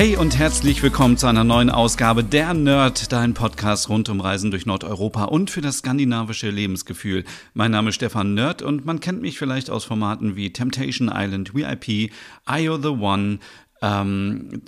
Hey und herzlich willkommen zu einer neuen Ausgabe der Nerd, dein Podcast rund um Reisen durch Nordeuropa und für das skandinavische Lebensgefühl. Mein Name ist Stefan Nerd und man kennt mich vielleicht aus Formaten wie Temptation Island, VIP, IO the One, ähm,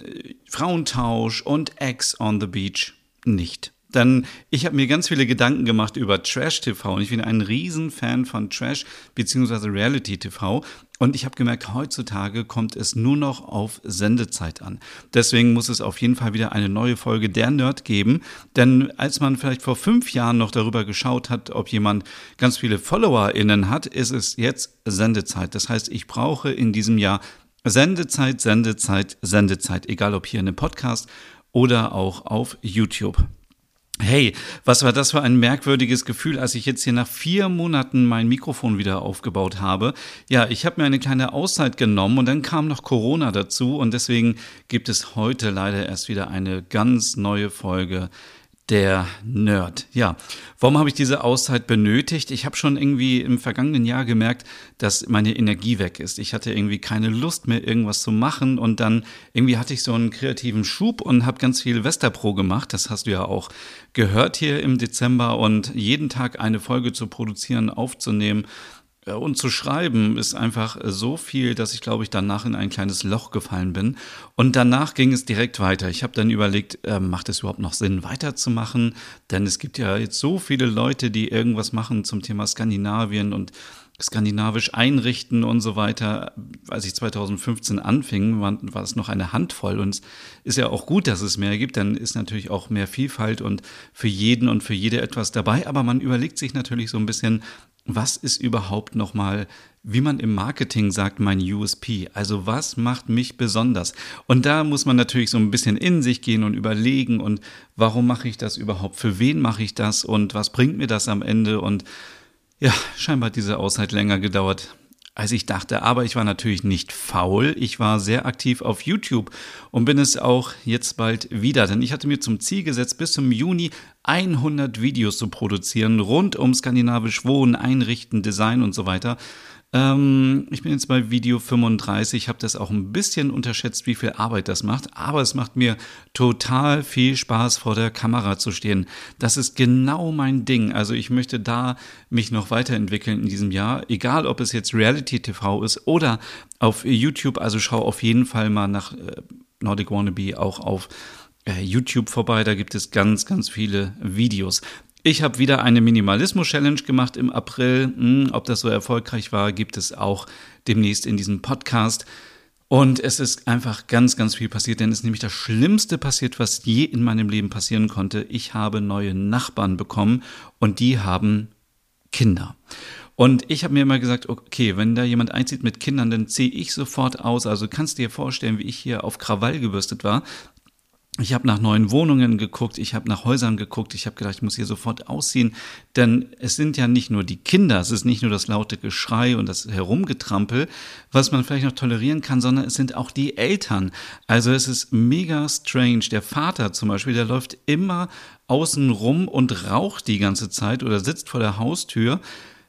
Frauentausch und X on the Beach nicht. Denn ich habe mir ganz viele Gedanken gemacht über Trash-TV und ich bin ein Riesenfan von Trash bzw. Reality-TV und ich habe gemerkt, heutzutage kommt es nur noch auf Sendezeit an. Deswegen muss es auf jeden Fall wieder eine neue Folge der Nerd geben. Denn als man vielleicht vor fünf Jahren noch darüber geschaut hat, ob jemand ganz viele FollowerInnen hat, ist es jetzt Sendezeit. Das heißt, ich brauche in diesem Jahr Sendezeit, Sendezeit, Sendezeit, egal ob hier in einem Podcast oder auch auf YouTube. Hey, was war das für ein merkwürdiges Gefühl, als ich jetzt hier nach vier Monaten mein Mikrofon wieder aufgebaut habe. Ja, ich habe mir eine kleine Auszeit genommen und dann kam noch Corona dazu und deswegen gibt es heute leider erst wieder eine ganz neue Folge der Nerd. Ja, warum habe ich diese Auszeit benötigt? Ich habe schon irgendwie im vergangenen Jahr gemerkt, dass meine Energie weg ist. Ich hatte irgendwie keine Lust mehr, irgendwas zu machen und dann irgendwie hatte ich so einen kreativen Schub und habe ganz viel Westerpro gemacht. Das hast du ja auch gehört hier im Dezember und jeden Tag eine Folge zu produzieren, aufzunehmen und zu schreiben ist einfach so viel, dass ich glaube ich danach in ein kleines Loch gefallen bin. Und danach ging es direkt weiter. Ich habe dann überlegt, äh, macht es überhaupt noch Sinn, weiterzumachen? Denn es gibt ja jetzt so viele Leute, die irgendwas machen zum Thema Skandinavien und skandinavisch einrichten und so weiter. Als ich 2015 anfing, war, war es noch eine Handvoll und es ist ja auch gut, dass es mehr gibt, dann ist natürlich auch mehr Vielfalt und für jeden und für jede etwas dabei, aber man überlegt sich natürlich so ein bisschen, was ist überhaupt nochmal, wie man im Marketing sagt, mein USP? Also was macht mich besonders? Und da muss man natürlich so ein bisschen in sich gehen und überlegen und warum mache ich das überhaupt? Für wen mache ich das? Und was bringt mir das am Ende? Und ja, scheinbar hat diese Auszeit länger gedauert, als ich dachte. Aber ich war natürlich nicht faul. Ich war sehr aktiv auf YouTube und bin es auch jetzt bald wieder. Denn ich hatte mir zum Ziel gesetzt, bis zum Juni 100 Videos zu produzieren rund um skandinavisch Wohnen, Einrichten, Design und so weiter. Ähm, ich bin jetzt bei Video 35, habe das auch ein bisschen unterschätzt, wie viel Arbeit das macht, aber es macht mir total viel Spaß, vor der Kamera zu stehen. Das ist genau mein Ding. Also ich möchte da mich noch weiterentwickeln in diesem Jahr, egal ob es jetzt Reality TV ist oder auf YouTube. Also schau auf jeden Fall mal nach äh, Nordic Wannabe auch auf äh, YouTube vorbei. Da gibt es ganz, ganz viele Videos. Ich habe wieder eine Minimalismus-Challenge gemacht im April. Hm, ob das so erfolgreich war, gibt es auch demnächst in diesem Podcast. Und es ist einfach ganz, ganz viel passiert, denn es ist nämlich das Schlimmste passiert, was je in meinem Leben passieren konnte. Ich habe neue Nachbarn bekommen und die haben Kinder. Und ich habe mir immer gesagt, okay, wenn da jemand einzieht mit Kindern, dann ziehe ich sofort aus. Also kannst du dir vorstellen, wie ich hier auf Krawall gebürstet war. Ich habe nach neuen Wohnungen geguckt, ich habe nach Häusern geguckt, ich habe gedacht, ich muss hier sofort ausziehen, denn es sind ja nicht nur die Kinder, es ist nicht nur das laute Geschrei und das Herumgetrampel, was man vielleicht noch tolerieren kann, sondern es sind auch die Eltern. Also es ist mega strange. Der Vater zum Beispiel, der läuft immer außen rum und raucht die ganze Zeit oder sitzt vor der Haustür.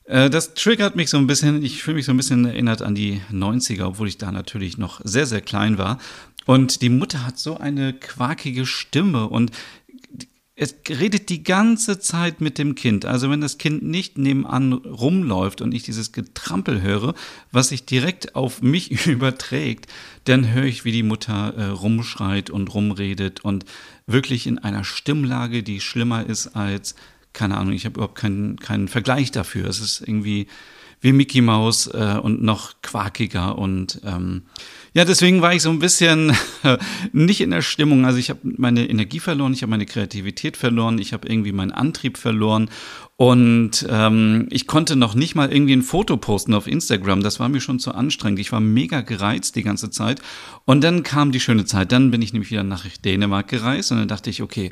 Äh, das triggert mich so ein bisschen. Ich fühle mich so ein bisschen erinnert an die 90er, obwohl ich da natürlich noch sehr, sehr klein war. Und die Mutter hat so eine quakige Stimme und es redet die ganze Zeit mit dem Kind. Also wenn das Kind nicht nebenan rumläuft und ich dieses Getrampel höre, was sich direkt auf mich überträgt, dann höre ich, wie die Mutter äh, rumschreit und rumredet und wirklich in einer Stimmlage, die schlimmer ist als, keine Ahnung, ich habe überhaupt keinen, keinen Vergleich dafür. Es ist irgendwie wie Mickey Mouse äh, und noch quakiger. Und ähm, ja, deswegen war ich so ein bisschen nicht in der Stimmung. Also ich habe meine Energie verloren, ich habe meine Kreativität verloren, ich habe irgendwie meinen Antrieb verloren. Und ähm, ich konnte noch nicht mal irgendwie ein Foto posten auf Instagram. Das war mir schon zu anstrengend. Ich war mega gereizt die ganze Zeit. Und dann kam die schöne Zeit. Dann bin ich nämlich wieder nach Dänemark gereist und dann dachte ich, okay,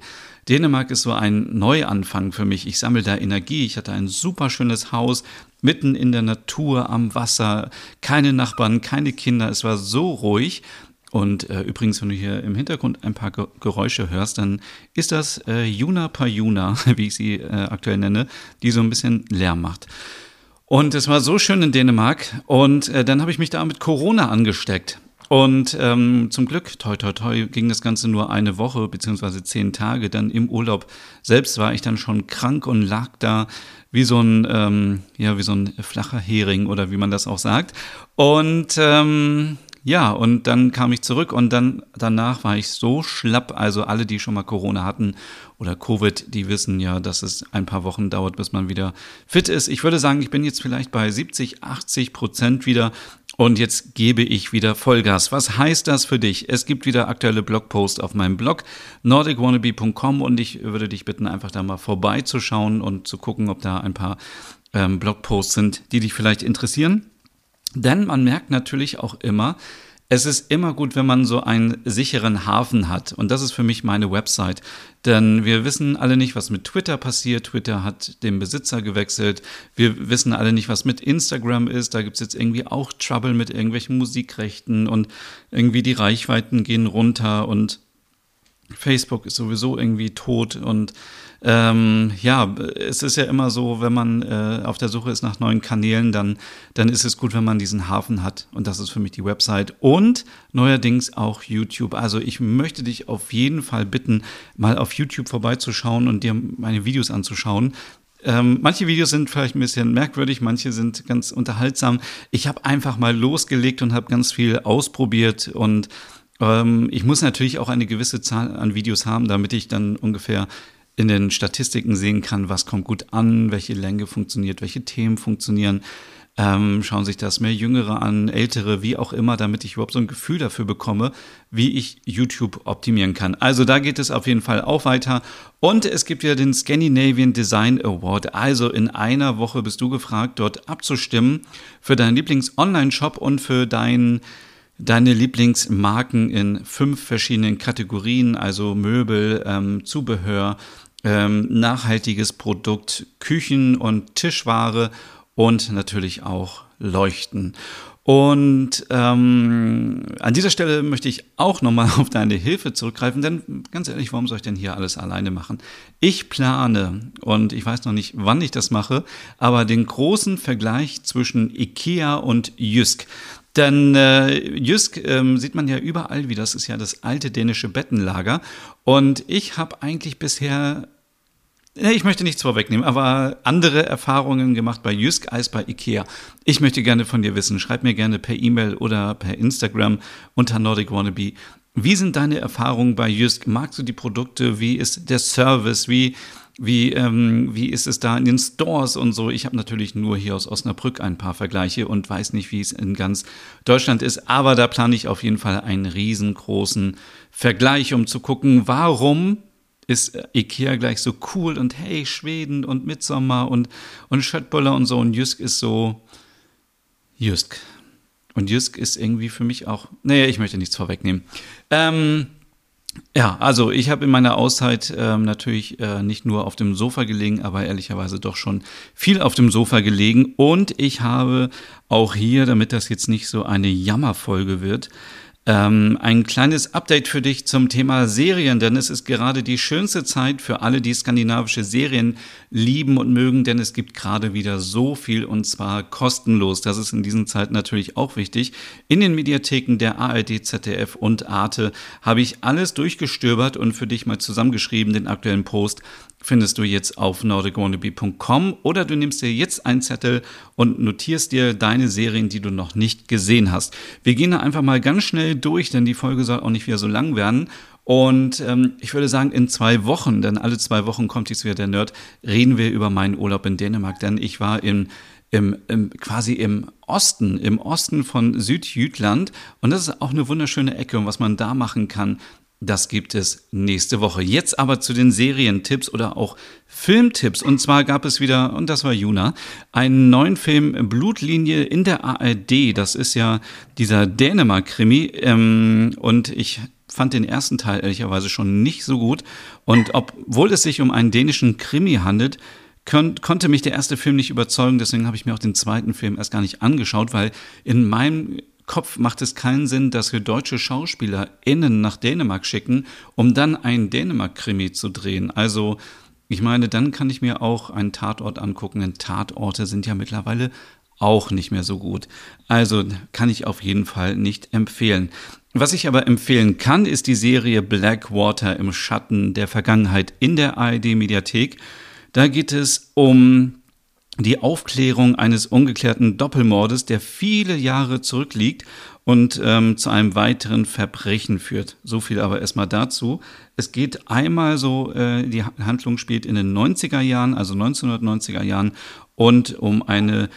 Dänemark ist so ein Neuanfang für mich. Ich sammle da Energie. Ich hatte ein super schönes Haus mitten in der Natur am Wasser. Keine Nachbarn, keine Kinder. Es war so ruhig. Und äh, übrigens, wenn du hier im Hintergrund ein paar Geräusche hörst, dann ist das äh, Juna Pajuna, wie ich sie äh, aktuell nenne, die so ein bisschen Lärm macht. Und es war so schön in Dänemark und äh, dann habe ich mich da mit Corona angesteckt. Und ähm, zum Glück, toi, toi, toi, ging das Ganze nur eine Woche beziehungsweise zehn Tage. Dann im Urlaub selbst war ich dann schon krank und lag da wie so ein, ähm, ja, wie so ein flacher Hering oder wie man das auch sagt. Und ähm, ja, und dann kam ich zurück und dann danach war ich so schlapp. Also alle, die schon mal Corona hatten oder Covid, die wissen ja, dass es ein paar Wochen dauert, bis man wieder fit ist. Ich würde sagen, ich bin jetzt vielleicht bei 70, 80 Prozent wieder und jetzt gebe ich wieder Vollgas. Was heißt das für dich? Es gibt wieder aktuelle Blogposts auf meinem Blog nordicwannabe.com und ich würde dich bitten, einfach da mal vorbeizuschauen und zu gucken, ob da ein paar ähm, Blogposts sind, die dich vielleicht interessieren. Denn man merkt natürlich auch immer, es ist immer gut, wenn man so einen sicheren Hafen hat. Und das ist für mich meine Website. Denn wir wissen alle nicht, was mit Twitter passiert. Twitter hat den Besitzer gewechselt. Wir wissen alle nicht, was mit Instagram ist. Da gibt es jetzt irgendwie auch Trouble mit irgendwelchen Musikrechten und irgendwie die Reichweiten gehen runter und Facebook ist sowieso irgendwie tot und ähm, ja, es ist ja immer so, wenn man äh, auf der Suche ist nach neuen Kanälen, dann, dann ist es gut, wenn man diesen Hafen hat. Und das ist für mich die Website und neuerdings auch YouTube. Also ich möchte dich auf jeden Fall bitten, mal auf YouTube vorbeizuschauen und dir meine Videos anzuschauen. Ähm, manche Videos sind vielleicht ein bisschen merkwürdig, manche sind ganz unterhaltsam. Ich habe einfach mal losgelegt und habe ganz viel ausprobiert und ähm, ich muss natürlich auch eine gewisse Zahl an Videos haben, damit ich dann ungefähr in den Statistiken sehen kann, was kommt gut an, welche Länge funktioniert, welche Themen funktionieren. Ähm, schauen sich das mehr Jüngere an, Ältere, wie auch immer, damit ich überhaupt so ein Gefühl dafür bekomme, wie ich YouTube optimieren kann. Also da geht es auf jeden Fall auch weiter. Und es gibt ja den Scandinavian Design Award. Also in einer Woche bist du gefragt, dort abzustimmen für deinen Lieblings-Online-Shop und für deinen deine Lieblingsmarken in fünf verschiedenen Kategorien, also Möbel, ähm, Zubehör, ähm, nachhaltiges Produkt, Küchen- und Tischware und natürlich auch Leuchten. Und ähm, an dieser Stelle möchte ich auch nochmal auf deine Hilfe zurückgreifen, denn ganz ehrlich, warum soll ich denn hier alles alleine machen? Ich plane, und ich weiß noch nicht, wann ich das mache, aber den großen Vergleich zwischen IKEA und Jysk. Denn äh, Jysk ähm, sieht man ja überall, wie das ist ja das alte dänische Bettenlager. Und ich habe eigentlich bisher, ich möchte nichts vorwegnehmen, aber andere Erfahrungen gemacht bei Jysk als bei Ikea. Ich möchte gerne von dir wissen, schreib mir gerne per E-Mail oder per Instagram unter Nordic Wannabe. Wie sind deine Erfahrungen bei Jysk? Magst du die Produkte? Wie ist der Service? Wie wie, ähm, wie ist es da in den Stores und so? Ich habe natürlich nur hier aus Osnabrück ein paar Vergleiche und weiß nicht, wie es in ganz Deutschland ist. Aber da plane ich auf jeden Fall einen riesengroßen Vergleich, um zu gucken, warum ist Ikea gleich so cool und hey, Schweden und Mitsommer und, und Schöttböller und so. Und Jysk ist so Jysk. Und Jysk ist irgendwie für mich auch, naja, ich möchte nichts vorwegnehmen. Ähm, ja, also ich habe in meiner Auszeit ähm, natürlich äh, nicht nur auf dem Sofa gelegen, aber ehrlicherweise doch schon viel auf dem Sofa gelegen. Und ich habe auch hier, damit das jetzt nicht so eine Jammerfolge wird, ähm, ein kleines Update für dich zum Thema Serien, denn es ist gerade die schönste Zeit für alle, die skandinavische Serien lieben und mögen, denn es gibt gerade wieder so viel und zwar kostenlos. Das ist in diesen Zeiten natürlich auch wichtig. In den Mediatheken der ARD, ZDF und Arte habe ich alles durchgestöbert und für dich mal zusammengeschrieben, den aktuellen Post findest du jetzt auf nordicwannabe.com oder du nimmst dir jetzt einen Zettel und notierst dir deine Serien, die du noch nicht gesehen hast. Wir gehen da einfach mal ganz schnell durch, denn die Folge soll auch nicht wieder so lang werden. Und ähm, ich würde sagen, in zwei Wochen, denn alle zwei Wochen kommt jetzt wieder der Nerd, reden wir über meinen Urlaub in Dänemark, denn ich war in im, im, quasi im Osten, im Osten von Südjütland. Und das ist auch eine wunderschöne Ecke. Und was man da machen kann, Das gibt es nächste Woche. Jetzt aber zu den Serientipps oder auch Filmtipps. Und zwar gab es wieder, und das war Juna, einen neuen Film Blutlinie in der ARD. Das ist ja dieser Dänemark-Krimi. Ähm, und ich fand den ersten Teil ehrlicherweise schon nicht so gut. Und obwohl es sich um einen dänischen Krimi handelt, kon konnte mich der erste Film nicht überzeugen. Deswegen habe ich mir auch den zweiten Film erst gar nicht angeschaut, weil in meinem Kopf macht es keinen Sinn, dass wir deutsche SchauspielerInnen nach Dänemark schicken, um dann einen Dänemark-Krimi zu drehen. Also, ich meine, dann kann ich mir auch einen Tatort angucken, denn Tatorte sind ja mittlerweile auch nicht mehr so gut. Also kann ich auf jeden Fall nicht empfehlen. Was ich aber empfehlen kann, ist die Serie Blackwater im Schatten der Vergangenheit in der ARD-Mediathek. Da geht es um die Aufklärung eines ungeklärten Doppelmordes, der viele Jahre zurückliegt und ähm, zu einem weiteren Verbrechen führt. So viel aber erstmal dazu. Es geht einmal so, äh, die Handlung spielt in den 90er Jahren, also 1990er Jahren, und um eine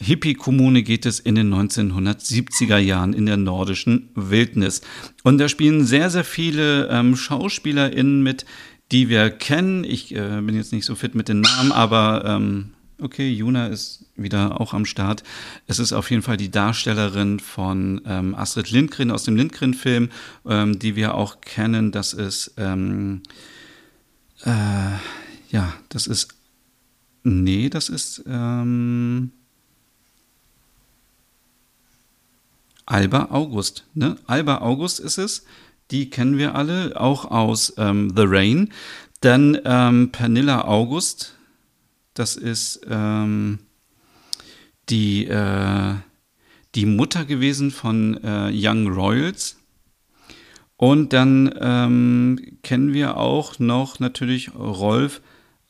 Hippie-Kommune geht es in den 1970er Jahren in der nordischen Wildnis. Und da spielen sehr, sehr viele ähm, SchauspielerInnen mit, die wir kennen. Ich äh, bin jetzt nicht so fit mit den Namen, aber ähm, okay, Juna ist wieder auch am Start. Es ist auf jeden Fall die Darstellerin von ähm, Astrid Lindgren aus dem Lindgren-Film, ähm, die wir auch kennen. Das ist, ähm, äh, ja, das ist, nee, das ist, ähm, Alba August. Ne? Alba August ist es. Die kennen wir alle, auch aus ähm, The Rain. Dann ähm, Pernilla August, das ist ähm, die, äh, die Mutter gewesen von äh, Young Royals. Und dann ähm, kennen wir auch noch natürlich Rolf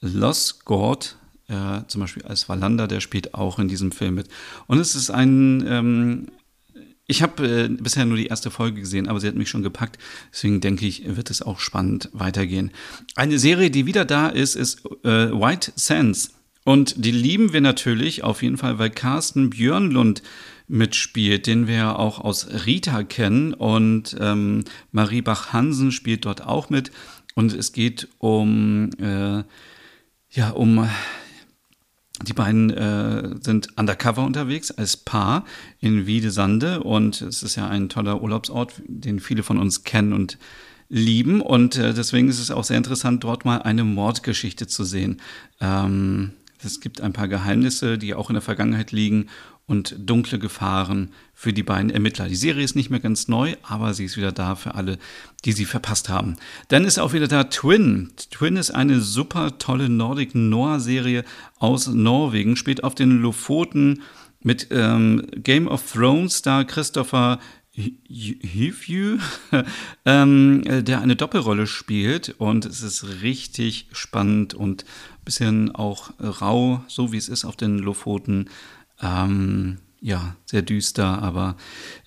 Losgord, äh, zum Beispiel als Wallander, der spielt auch in diesem Film mit. Und es ist ein, ähm, ich habe äh, bisher nur die erste Folge gesehen, aber sie hat mich schon gepackt. Deswegen denke ich, wird es auch spannend weitergehen. Eine Serie, die wieder da ist, ist äh, White Sands. Und die lieben wir natürlich auf jeden Fall, weil Carsten Björnlund mitspielt, den wir ja auch aus Rita kennen. Und ähm, Marie Bach-Hansen spielt dort auch mit. Und es geht um, äh, ja, um die beiden äh, sind undercover unterwegs als Paar in Wiedesande und es ist ja ein toller Urlaubsort, den viele von uns kennen und lieben und äh, deswegen ist es auch sehr interessant, dort mal eine Mordgeschichte zu sehen. Ähm, es gibt ein paar Geheimnisse, die auch in der Vergangenheit liegen und dunkle Gefahren für die beiden Ermittler. Die Serie ist nicht mehr ganz neu, aber sie ist wieder da für alle, die sie verpasst haben. Dann ist auch wieder da Twin. Twin ist eine super tolle Nordic Noir Serie aus Norwegen, spielt auf den Lofoten mit ähm, Game of Thrones Star Christopher Hivju, ähm, der eine Doppelrolle spielt und es ist richtig spannend und ein bisschen auch rau, so wie es ist auf den Lofoten. Ähm, ja, sehr düster, aber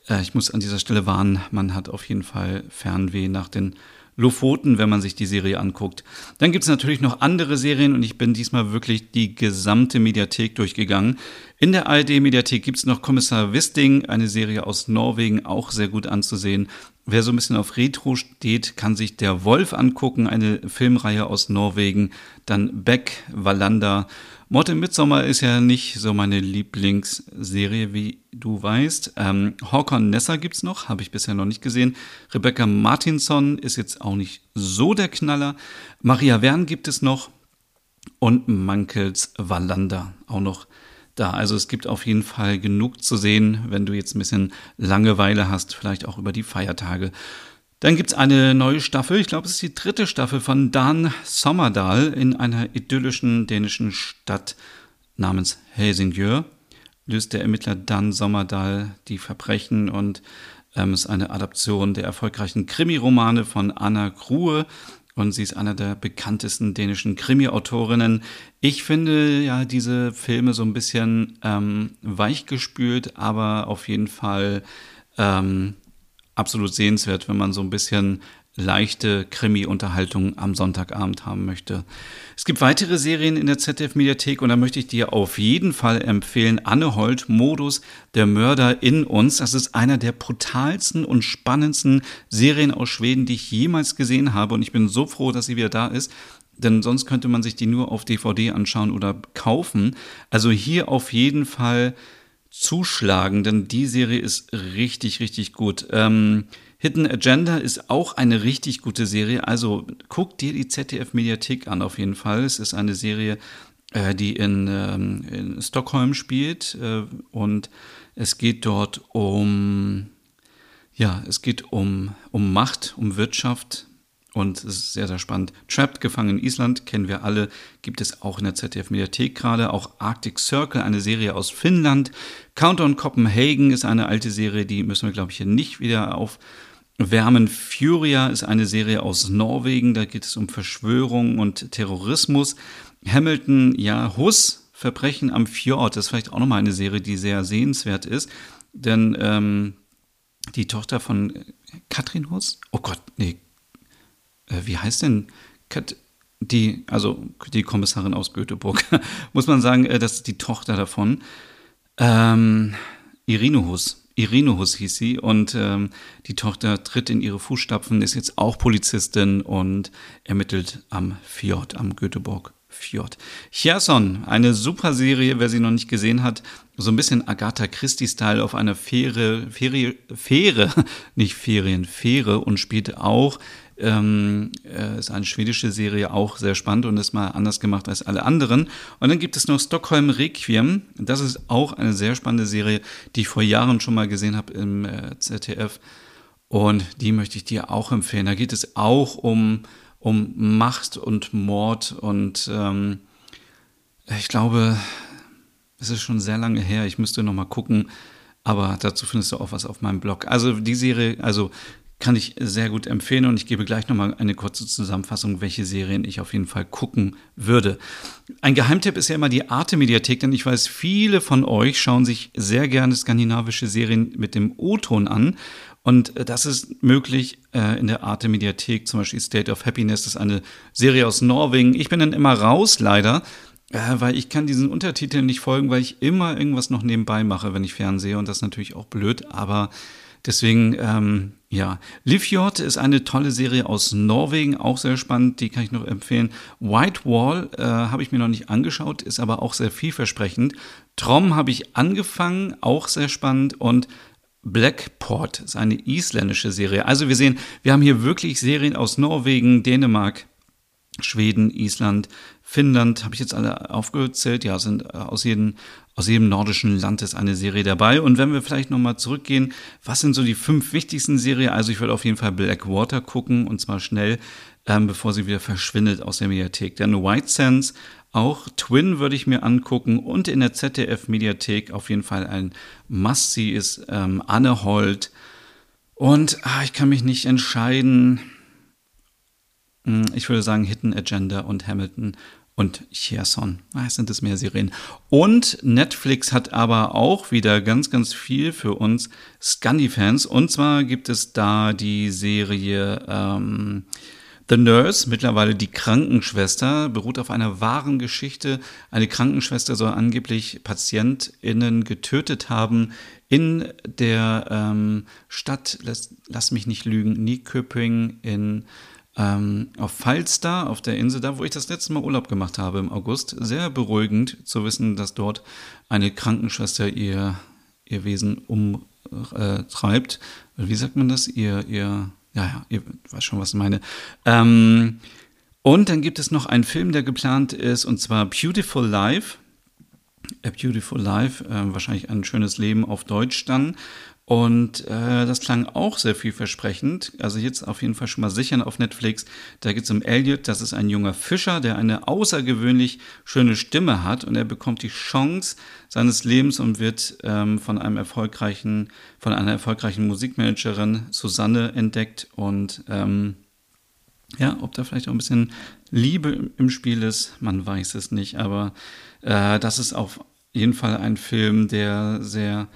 äh, ich muss an dieser Stelle warnen, man hat auf jeden Fall Fernweh nach den Lofoten, wenn man sich die Serie anguckt. Dann gibt es natürlich noch andere Serien und ich bin diesmal wirklich die gesamte Mediathek durchgegangen. In der ARD-Mediathek gibt es noch Kommissar Wisting, eine Serie aus Norwegen, auch sehr gut anzusehen. Wer so ein bisschen auf Retro steht, kann sich Der Wolf angucken, eine Filmreihe aus Norwegen. Dann Beck, Wallander Mord im Midsommar ist ja nicht so meine Lieblingsserie, wie du weißt. Ähm, Håkon Nessa gibt's noch, habe ich bisher noch nicht gesehen. Rebecca Martinson ist jetzt auch nicht so der Knaller. Maria Wern gibt es noch. Und Mankels Wallander auch noch da. Also es gibt auf jeden Fall genug zu sehen, wenn du jetzt ein bisschen Langeweile hast, vielleicht auch über die Feiertage. Dann gibt es eine neue Staffel, ich glaube, es ist die dritte Staffel von Dan Sommerdal in einer idyllischen dänischen Stadt namens Helsingør. Löst der Ermittler Dan Sommerdal die Verbrechen und ähm, ist eine Adaption der erfolgreichen Krimiromane von Anna Grue und sie ist einer der bekanntesten dänischen Krimi-Autorinnen. Ich finde ja diese Filme so ein bisschen ähm, weichgespült, aber auf jeden Fall ähm, absolut sehenswert, wenn man so ein bisschen leichte Krimi-Unterhaltung am Sonntagabend haben möchte. Es gibt weitere Serien in der ZDF-Mediathek und da möchte ich dir auf jeden Fall empfehlen, Anne Holt, Modus, der Mörder in uns. Das ist einer der brutalsten und spannendsten Serien aus Schweden, die ich jemals gesehen habe und ich bin so froh, dass sie wieder da ist denn sonst könnte man sich die nur auf DVD anschauen oder kaufen. Also hier auf jeden Fall zuschlagen, denn die Serie ist richtig, richtig gut. Ähm, Hidden Agenda ist auch eine richtig gute Serie. Also guck dir die ZDF-Mediathek an auf jeden Fall. Es ist eine Serie, äh, die in, ähm, in, Stockholm spielt äh, und es geht dort um, ja, es geht um, um Macht, um Wirtschaft, und es ist sehr, sehr spannend. Trapped, gefangen in Island, kennen wir alle, gibt es auch in der ZDF-Mediathek gerade. Auch Arctic Circle, eine Serie aus Finnland. Countdown Copenhagen ist eine alte Serie, die müssen wir, glaube ich, hier nicht wieder aufwärmen. Furia ist eine Serie aus Norwegen, da geht es um Verschwörung und Terrorismus. Hamilton, ja, Huss, Verbrechen am Fjord, das ist vielleicht auch nochmal eine Serie, die sehr sehenswert ist. Denn ähm, die Tochter von Katrin Huss, oh Gott, nee, äh, wie heißt denn Kat die, also die Kommissarin aus Göteborg, muss man sagen, äh, das ist die Tochter davon. Ähm. Irene Huss hieß sie und ähm, die Tochter tritt in ihre Fußstapfen, ist jetzt auch Polizistin und ermittelt am Fjord, am Göteborg Fjord. Cherson, eine super Serie, wer sie noch nicht gesehen hat, so ein bisschen Agatha Christie-Style auf einer Fähre, Fähre, Fähre, nicht Ferien, Fähre und spielt auch ähm, äh, ist eine schwedische Serie, auch sehr spannend und ist mal anders gemacht als alle anderen. Und dann gibt es noch Stockholm Requiem. Das ist auch eine sehr spannende Serie, die ich vor Jahren schon mal gesehen habe im äh, ZDF. Und die möchte ich dir auch empfehlen. Da geht es auch um, um Macht und Mord und ähm, ich glaube, es ist schon sehr lange her. Ich müsste noch mal gucken. Aber dazu findest du auch was auf meinem Blog. Also die Serie, also kann ich sehr gut empfehlen und ich gebe gleich nochmal eine kurze Zusammenfassung, welche Serien ich auf jeden Fall gucken würde. Ein Geheimtipp ist ja immer die Arte-Mediathek, denn ich weiß, viele von euch schauen sich sehr gerne skandinavische Serien mit dem O-Ton an. Und äh, das ist möglich äh, in der Arte-Mediathek, zum Beispiel State of Happiness, das ist eine Serie aus Norwegen. Ich bin dann immer raus, leider, äh, weil ich kann diesen Untertiteln nicht folgen, weil ich immer irgendwas noch nebenbei mache, wenn ich fernsehe. Und das ist natürlich auch blöd, aber Deswegen, ähm, ja, Livjord ist eine tolle Serie aus Norwegen, auch sehr spannend, die kann ich noch empfehlen. White Wall äh, habe ich mir noch nicht angeschaut, ist aber auch sehr vielversprechend. Trom habe ich angefangen, auch sehr spannend und Blackport ist eine isländische Serie. Also wir sehen, wir haben hier wirklich Serien aus Norwegen, Dänemark, Schweden, Island, Finnland, habe ich jetzt alle aufgezählt? Ja, sind äh, aus jedem, aus jedem nordischen Land ist eine Serie dabei. Und wenn wir vielleicht nochmal zurückgehen, was sind so die fünf wichtigsten Serien? Also ich würde auf jeden Fall Blackwater gucken und zwar schnell, ähm, bevor sie wieder verschwindet aus der Mediathek. Dann White Sands, auch Twin würde ich mir angucken und in der ZDF-Mediathek auf jeden Fall ein Must-See ist ähm, Anne Holt. Und ah, ich kann mich nicht entscheiden. Hm, ich würde sagen Hidden Agenda und Hamilton und Cherson. Ah, sind es mehr Serien. Und Netflix hat aber auch wieder ganz, ganz viel für uns Scandi-Fans. Und zwar gibt es da die Serie ähm, The Nurse, mittlerweile die Krankenschwester, beruht auf einer wahren Geschichte. Eine Krankenschwester soll angeblich PatientInnen getötet haben in der ähm, Stadt, lass, lass mich nicht lügen, Nyköping in ähm, auf Falster, auf der Insel, da wo ich das letzte Mal Urlaub gemacht habe im August, sehr beruhigend zu wissen, dass dort eine Krankenschwester ihr, ihr Wesen umtreibt. Äh, Wie sagt man das? Ihr, ihr, ja, ja, ihr weiß schon, was ich meine. Ähm, und dann gibt es noch einen Film, der geplant ist, und zwar Beautiful Life. A Beautiful Life, äh, wahrscheinlich ein schönes Leben auf Deutsch dann. Und äh, das klang auch sehr vielversprechend. Also jetzt auf jeden Fall schon mal sichern auf Netflix. Da geht es um Elliot. Das ist ein junger Fischer, der eine außergewöhnlich schöne Stimme hat. Und er bekommt die Chance seines Lebens und wird ähm, von einem erfolgreichen, von einer erfolgreichen Musikmanagerin Susanne entdeckt. Und ähm, ja, ob da vielleicht auch ein bisschen Liebe im Spiel ist, man weiß es nicht. Aber äh, das ist auf jeden Fall ein Film, der sehr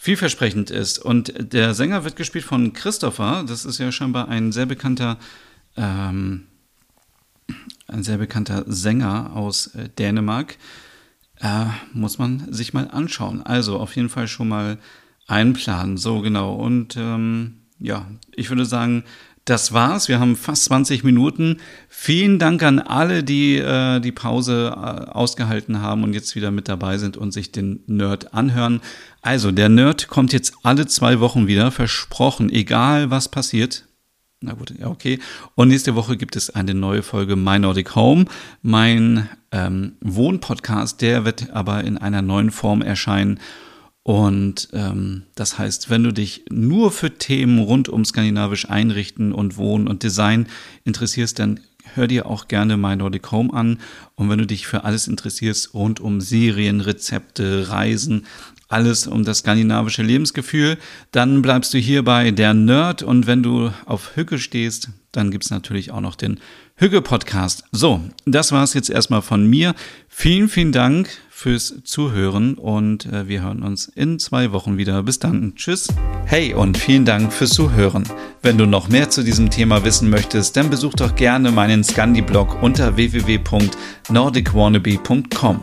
vielversprechend ist. Und der Sänger wird gespielt von Christopher. Das ist ja scheinbar ein sehr bekannter, ähm, ein sehr bekannter Sänger aus äh, Dänemark. Äh, muss man sich mal anschauen. Also auf jeden Fall schon mal einplanen. So genau. Und ähm, ja, ich würde sagen, das war's. Wir haben fast 20 Minuten. Vielen Dank an alle, die äh, die Pause äh, ausgehalten haben und jetzt wieder mit dabei sind und sich den Nerd anhören. Also, der Nerd kommt jetzt alle zwei Wochen wieder, versprochen, egal was passiert. Na gut, ja, okay. Und nächste Woche gibt es eine neue Folge My Nordic Home, mein ähm, Wohnpodcast. Der wird aber in einer neuen Form erscheinen. Und ähm, das heißt, wenn du dich nur für Themen rund um skandinavisch Einrichten und Wohnen und Design interessierst, dann hör dir auch gerne My Nordic Home an. Und wenn du dich für alles interessierst rund um Serien, Rezepte, Reisen, alles um das skandinavische Lebensgefühl, dann bleibst du hier bei der Nerd. Und wenn du auf Hücke stehst, dann gibt's natürlich auch noch den Hügge Podcast. So, das war's jetzt erstmal von mir. Vielen, vielen Dank fürs Zuhören und äh, wir hören uns in zwei Wochen wieder. Bis dann. Tschüss. Hey und vielen Dank fürs Zuhören. Wenn du noch mehr zu diesem Thema wissen möchtest, dann besuch doch gerne meinen Scandi-Blog unter www.nordicwannabe.com.